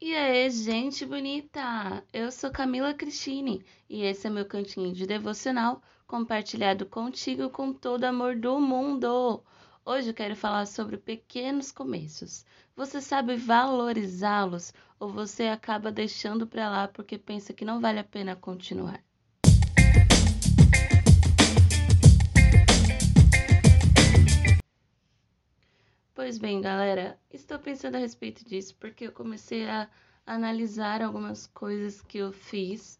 E aí, gente bonita! Eu sou Camila Cristine e esse é meu cantinho de devocional compartilhado contigo com todo amor do mundo. Hoje eu quero falar sobre pequenos começos. Você sabe valorizá-los ou você acaba deixando para lá porque pensa que não vale a pena continuar? Pois bem, galera, estou pensando a respeito disso porque eu comecei a analisar algumas coisas que eu fiz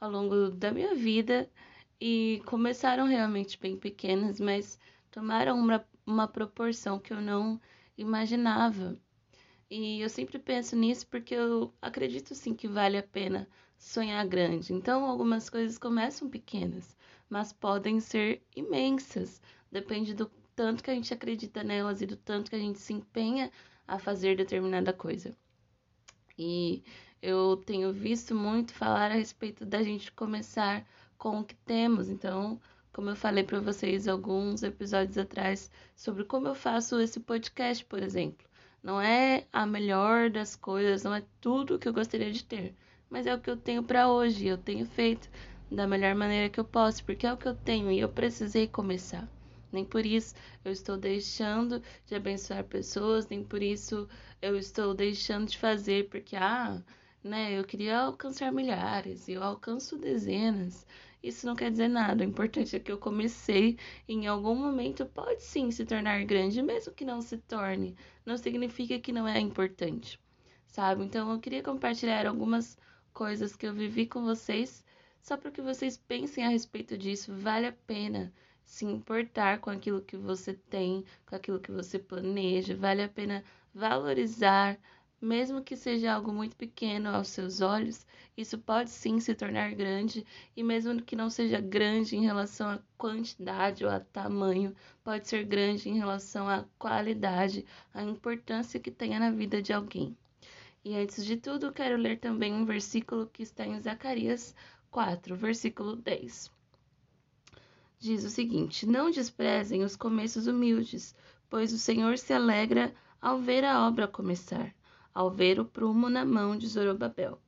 ao longo da minha vida e começaram realmente bem pequenas, mas tomaram uma, uma proporção que eu não imaginava. E eu sempre penso nisso porque eu acredito sim que vale a pena sonhar grande. Então, algumas coisas começam pequenas, mas podem ser imensas. Depende do tanto que a gente acredita nelas e do tanto que a gente se empenha a fazer determinada coisa. E eu tenho visto muito falar a respeito da gente começar com o que temos. Então, como eu falei para vocês alguns episódios atrás sobre como eu faço esse podcast, por exemplo. Não é a melhor das coisas, não é tudo que eu gostaria de ter, mas é o que eu tenho para hoje. Eu tenho feito da melhor maneira que eu posso, porque é o que eu tenho e eu precisei começar. Nem por isso eu estou deixando de abençoar pessoas, nem por isso eu estou deixando de fazer, porque, ah, né, eu queria alcançar milhares eu alcanço dezenas. Isso não quer dizer nada. O importante é que eu comecei em algum momento pode sim se tornar grande, mesmo que não se torne. Não significa que não é importante, sabe? Então eu queria compartilhar algumas coisas que eu vivi com vocês, só para que vocês pensem a respeito disso. Vale a pena se importar com aquilo que você tem, com aquilo que você planeja, vale a pena valorizar, mesmo que seja algo muito pequeno aos seus olhos, isso pode sim se tornar grande, e mesmo que não seja grande em relação à quantidade ou a tamanho, pode ser grande em relação à qualidade, à importância que tenha na vida de alguém. E antes de tudo, quero ler também um versículo que está em Zacarias 4, versículo 10 diz o seguinte: Não desprezem os começos humildes, pois o Senhor se alegra ao ver a obra começar, ao ver o prumo na mão de Zorobabel.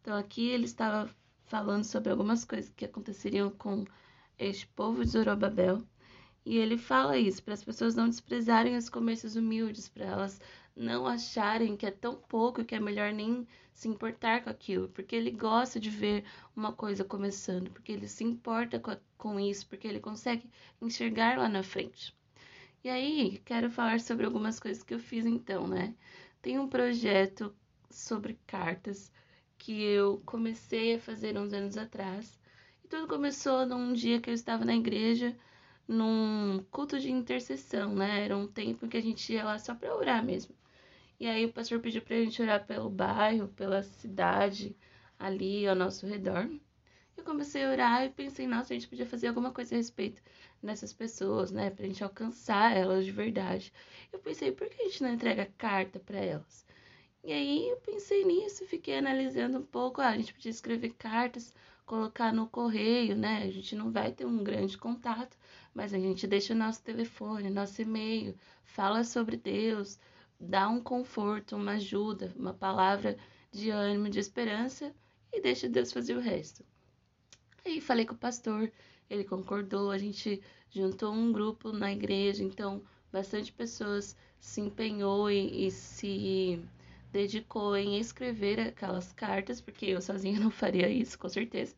Então aqui ele estava falando sobre algumas coisas que aconteceriam com este povo de Zorobabel. E ele fala isso para as pessoas não desprezarem os começos humildes, para elas não acharem que é tão pouco que é melhor nem se importar com aquilo, porque ele gosta de ver uma coisa começando, porque ele se importa com, a, com isso, porque ele consegue enxergar lá na frente. E aí, quero falar sobre algumas coisas que eu fiz então, né? Tem um projeto sobre cartas que eu comecei a fazer uns anos atrás. E tudo começou num dia que eu estava na igreja, num culto de intercessão, né? Era um tempo que a gente ia lá só para orar mesmo. E aí o pastor pediu pra gente orar pelo bairro, pela cidade ali ao nosso redor. Eu comecei a orar e pensei, nossa, a gente podia fazer alguma coisa a respeito dessas pessoas, né? Pra gente alcançar elas de verdade. Eu pensei, por que a gente não entrega carta para elas? E aí eu pensei nisso, fiquei analisando um pouco. Ah, a gente podia escrever cartas, colocar no correio, né? A gente não vai ter um grande contato, mas a gente deixa o nosso telefone, nosso e-mail, fala sobre Deus, dá um conforto, uma ajuda, uma palavra de ânimo, de esperança e deixa Deus fazer o resto. Aí falei com o pastor, ele concordou, a gente juntou um grupo na igreja, então bastante pessoas se empenhou e, e se dedicou em escrever aquelas cartas, porque eu sozinha não faria isso, com certeza.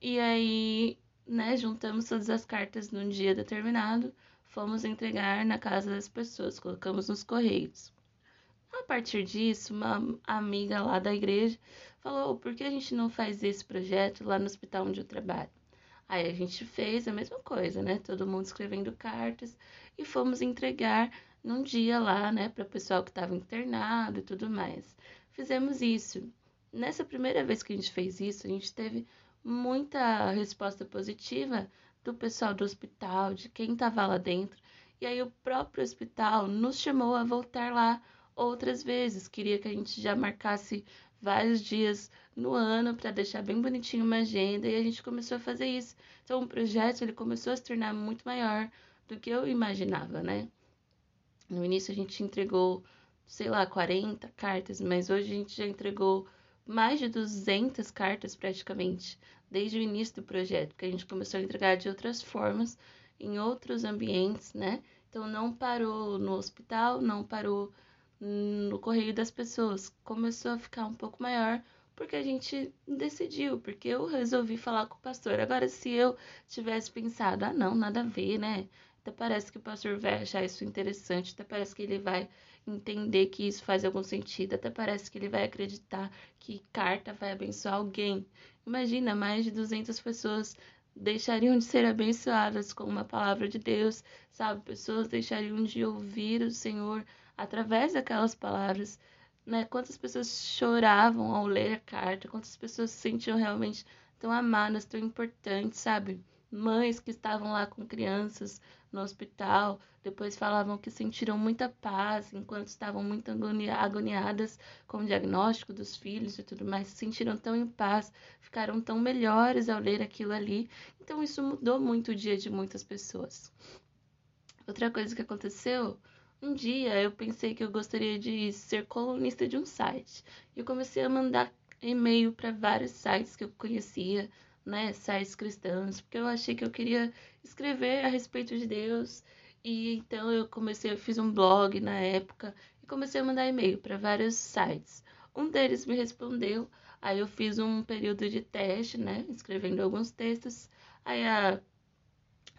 E aí, né, juntamos todas as cartas num dia determinado, fomos entregar na casa das pessoas, colocamos nos correios. A partir disso, uma amiga lá da igreja falou: por que a gente não faz esse projeto lá no hospital onde eu trabalho? Aí a gente fez a mesma coisa, né? Todo mundo escrevendo cartas e fomos entregar num dia lá, né, para o pessoal que estava internado e tudo mais. Fizemos isso. Nessa primeira vez que a gente fez isso, a gente teve muita resposta positiva do pessoal do hospital, de quem estava lá dentro. E aí o próprio hospital nos chamou a voltar lá outras vezes. Queria que a gente já marcasse vários dias no ano para deixar bem bonitinho uma agenda e a gente começou a fazer isso. Então o projeto ele começou a se tornar muito maior do que eu imaginava, né? No início a gente entregou sei lá, 40 cartas, mas hoje a gente já entregou mais de 200 cartas praticamente, desde o início do projeto, que a gente começou a entregar de outras formas, em outros ambientes, né? Então não parou no hospital, não parou no correio das pessoas, começou a ficar um pouco maior porque a gente decidiu, porque eu resolvi falar com o pastor. Agora, se eu tivesse pensado, ah, não, nada a ver, né? Até parece que o pastor vai achar isso interessante, até parece que ele vai entender que isso faz algum sentido, até parece que ele vai acreditar que carta vai abençoar alguém. Imagina, mais de 200 pessoas deixariam de ser abençoadas com uma palavra de Deus, sabe? Pessoas deixariam de ouvir o Senhor através daquelas palavras, né? Quantas pessoas choravam ao ler a carta, quantas pessoas se sentiam realmente tão amadas, tão importantes, sabe? Mães que estavam lá com crianças no hospital, depois falavam que sentiram muita paz enquanto estavam muito agoniadas com o diagnóstico dos filhos e tudo mais, se sentiram tão em paz, ficaram tão melhores ao ler aquilo ali. Então isso mudou muito o dia de muitas pessoas. Outra coisa que aconteceu, um dia eu pensei que eu gostaria de ser colunista de um site. Eu comecei a mandar e-mail para vários sites que eu conhecia, né, sites cristãos, porque eu achei que eu queria escrever a respeito de Deus. E então eu comecei, eu fiz um blog na época e comecei a mandar e-mail para vários sites. Um deles me respondeu, aí eu fiz um período de teste, né, escrevendo alguns textos. Aí a,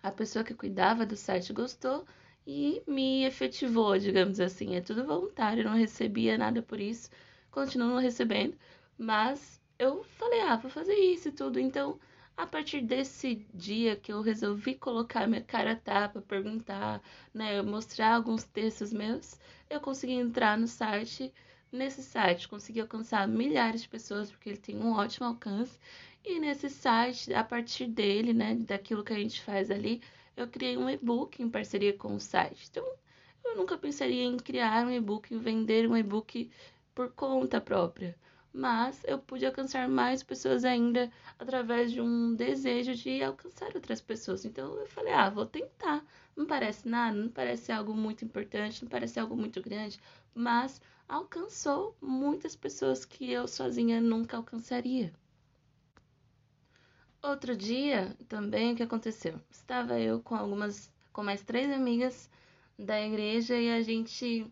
a pessoa que cuidava do site gostou e me efetivou, digamos assim. É tudo voluntário, não recebia nada por isso, continuo não recebendo, mas eu falei, ah, vou fazer isso e tudo. Então, a partir desse dia que eu resolvi colocar minha cara tapa, perguntar, né, mostrar alguns textos meus, eu consegui entrar no site. Nesse site, consegui alcançar milhares de pessoas, porque ele tem um ótimo alcance. E nesse site, a partir dele, né, daquilo que a gente faz ali, eu criei um e-book em parceria com o site. Então, eu nunca pensaria em criar um e-book, em vender um e-book por conta própria mas eu pude alcançar mais pessoas ainda através de um desejo de alcançar outras pessoas. Então eu falei, ah, vou tentar. Não parece nada, não parece algo muito importante, não parece algo muito grande, mas alcançou muitas pessoas que eu sozinha nunca alcançaria. Outro dia, também o que aconteceu? Estava eu com algumas, com mais três amigas da igreja e a gente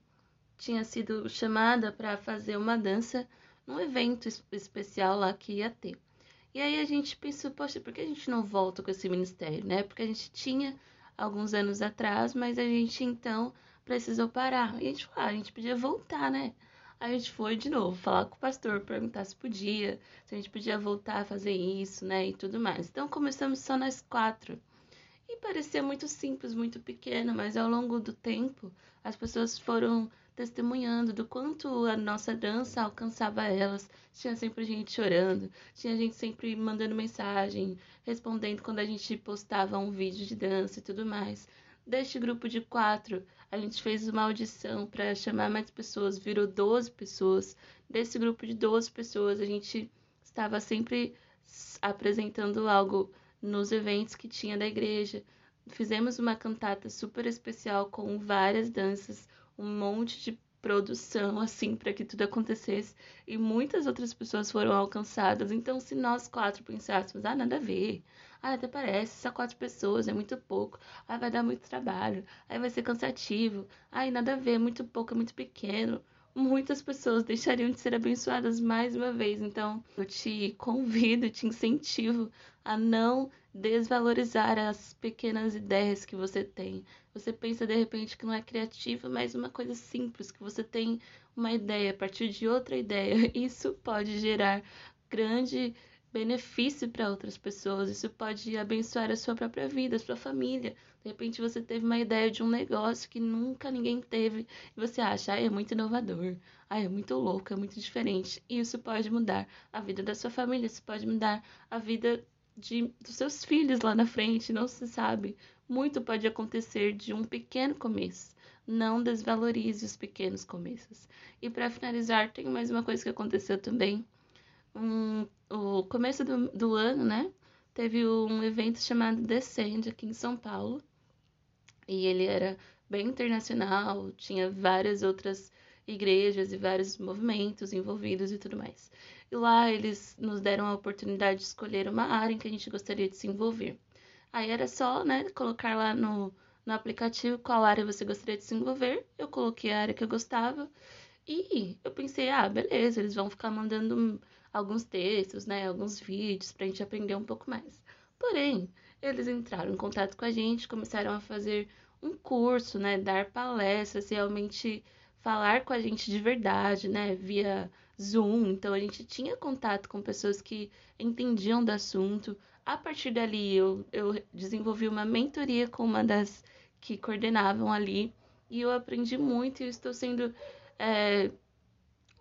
tinha sido chamada para fazer uma dança num evento especial lá que ia ter. E aí a gente pensou, poxa, por que a gente não volta com esse ministério, né? Porque a gente tinha alguns anos atrás, mas a gente então precisou parar. E a gente falou, ah, a gente podia voltar, né? Aí a gente foi de novo falar com o pastor, perguntar se podia, se a gente podia voltar a fazer isso, né? E tudo mais. Então começamos só nós quatro. E parecia muito simples, muito pequeno, mas ao longo do tempo as pessoas foram testemunhando do quanto a nossa dança alcançava elas. Tinha sempre gente chorando, tinha gente sempre mandando mensagem, respondendo quando a gente postava um vídeo de dança e tudo mais. Deste grupo de quatro, a gente fez uma audição para chamar mais pessoas, virou 12 pessoas. Desse grupo de 12 pessoas, a gente estava sempre apresentando algo nos eventos que tinha da igreja. Fizemos uma cantata super especial com várias danças, um monte de produção assim para que tudo acontecesse. E muitas outras pessoas foram alcançadas. Então, se nós quatro pensássemos, ah, nada a ver, ah, até parece, só quatro pessoas, é muito pouco, ah, vai dar muito trabalho, aí vai ser cansativo, ah, nada a ver, é muito pouco, é muito pequeno. Muitas pessoas deixariam de ser abençoadas mais uma vez. Então, eu te convido, te incentivo a não desvalorizar as pequenas ideias que você tem. Você pensa de repente que não é criativo, mas uma coisa simples, que você tem uma ideia a partir de outra ideia. Isso pode gerar grande benefício para outras pessoas, isso pode abençoar a sua própria vida, a sua família. De repente você teve uma ideia de um negócio que nunca ninguém teve e você acha, ah, é muito inovador, ah, é muito louco, é muito diferente. E isso pode mudar a vida da sua família, isso pode mudar a vida de, dos seus filhos lá na frente, não se sabe. Muito pode acontecer de um pequeno começo. Não desvalorize os pequenos começos. E para finalizar, tem mais uma coisa que aconteceu também. Um, o começo do, do ano, né? Teve um evento chamado Descend aqui em São Paulo. E ele era bem internacional, tinha várias outras igrejas e vários movimentos envolvidos e tudo mais. E lá eles nos deram a oportunidade de escolher uma área em que a gente gostaria de se envolver. Aí era só, né, colocar lá no, no aplicativo qual área você gostaria de se envolver. Eu coloquei a área que eu gostava e eu pensei, ah, beleza, eles vão ficar mandando alguns textos, né, alguns vídeos pra gente aprender um pouco mais. Porém, eles entraram em contato com a gente, começaram a fazer um curso, né, dar palestras, realmente falar com a gente de verdade, né, via Zoom. Então a gente tinha contato com pessoas que entendiam do assunto. A partir dali eu, eu desenvolvi uma mentoria com uma das que coordenavam ali e eu aprendi muito e estou sendo é,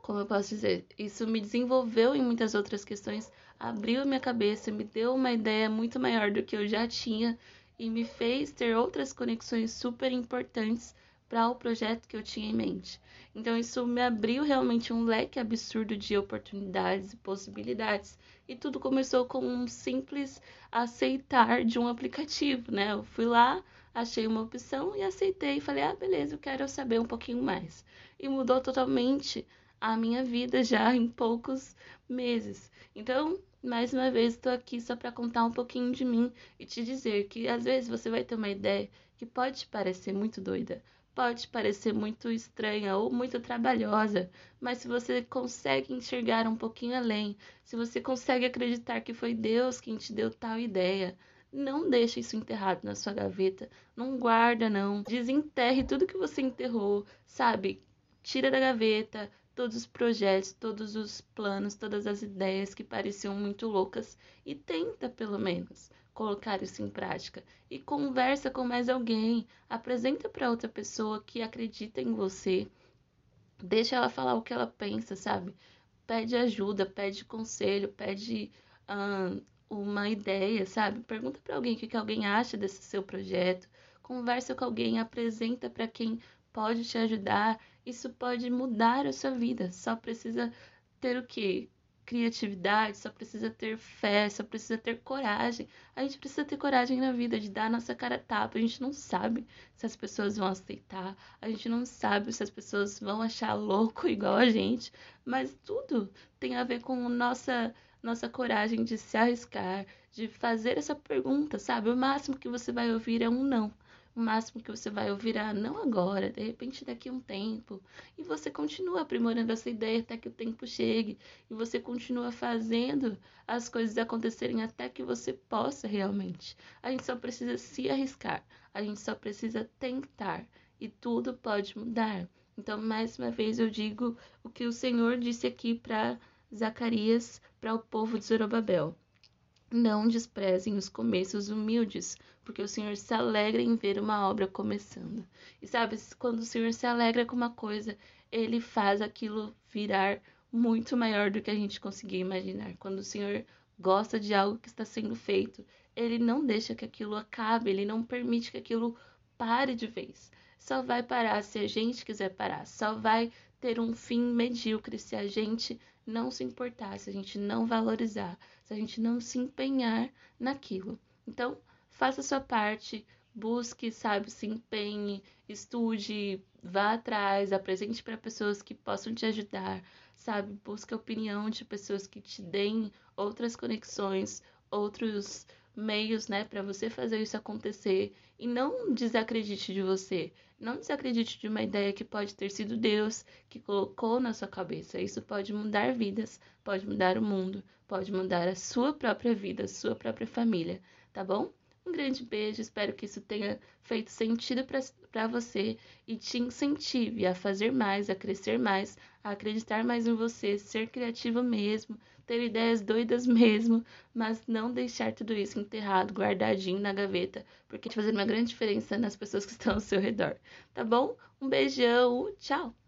como eu posso dizer, isso me desenvolveu em muitas outras questões, abriu minha cabeça, me deu uma ideia muito maior do que eu já tinha e me fez ter outras conexões super importantes para o projeto que eu tinha em mente. Então isso me abriu realmente um leque absurdo de oportunidades e possibilidades. E tudo começou com um simples aceitar de um aplicativo, né? Eu fui lá, achei uma opção e aceitei falei: "Ah, beleza, eu quero saber um pouquinho mais". E mudou totalmente a minha vida já em poucos meses. Então, mais uma vez, estou aqui só para contar um pouquinho de mim e te dizer que às vezes você vai ter uma ideia que pode parecer muito doida, pode parecer muito estranha ou muito trabalhosa, mas se você consegue enxergar um pouquinho além, se você consegue acreditar que foi Deus quem te deu tal ideia, não deixe isso enterrado na sua gaveta, não guarda não, desenterre tudo que você enterrou, sabe? Tira da gaveta, todos os projetos, todos os planos, todas as ideias que pareciam muito loucas e tenta, pelo menos, colocar isso em prática. E conversa com mais alguém, apresenta para outra pessoa que acredita em você. Deixa ela falar o que ela pensa, sabe? Pede ajuda, pede conselho, pede uma ideia, sabe? Pergunta para alguém o que, que alguém acha desse seu projeto. Conversa com alguém, apresenta para quem pode te ajudar isso pode mudar a sua vida. Só precisa ter o quê? Criatividade, só precisa ter fé, só precisa ter coragem. A gente precisa ter coragem na vida de dar a nossa cara a tapa. A gente não sabe se as pessoas vão aceitar, a gente não sabe se as pessoas vão achar louco igual a gente, mas tudo tem a ver com nossa nossa coragem de se arriscar, de fazer essa pergunta, sabe? O máximo que você vai ouvir é um não. O máximo que você vai ouvir é não agora, de repente daqui a um tempo. E você continua aprimorando essa ideia até que o tempo chegue. E você continua fazendo as coisas acontecerem até que você possa realmente. A gente só precisa se arriscar. A gente só precisa tentar. E tudo pode mudar. Então, mais uma vez, eu digo o que o Senhor disse aqui para Zacarias, para o povo de Zorobabel. Não desprezem os começos humildes, porque o Senhor se alegra em ver uma obra começando. E sabe, quando o Senhor se alegra com uma coisa, ele faz aquilo virar muito maior do que a gente conseguia imaginar. Quando o Senhor gosta de algo que está sendo feito, ele não deixa que aquilo acabe, ele não permite que aquilo pare de vez. Só vai parar se a gente quiser parar, só vai ter um fim medíocre se a gente não se importar, se a gente não valorizar, se a gente não se empenhar naquilo. Então, faça a sua parte, busque, sabe, se empenhe, estude, vá atrás, apresente para pessoas que possam te ajudar, sabe? Busque a opinião de pessoas que te deem outras conexões, outros meios, né, para você fazer isso acontecer e não desacredite de você. Não desacredite de uma ideia que pode ter sido Deus que colocou na sua cabeça. Isso pode mudar vidas, pode mudar o mundo, pode mudar a sua própria vida, a sua própria família, tá bom? Um grande beijo, espero que isso tenha feito sentido para você e te incentive a fazer mais, a crescer mais, a acreditar mais em você, ser criativo mesmo, ter ideias doidas mesmo, mas não deixar tudo isso enterrado, guardadinho na gaveta, porque te fazer uma grande diferença nas pessoas que estão ao seu redor. Tá bom? Um beijão, tchau!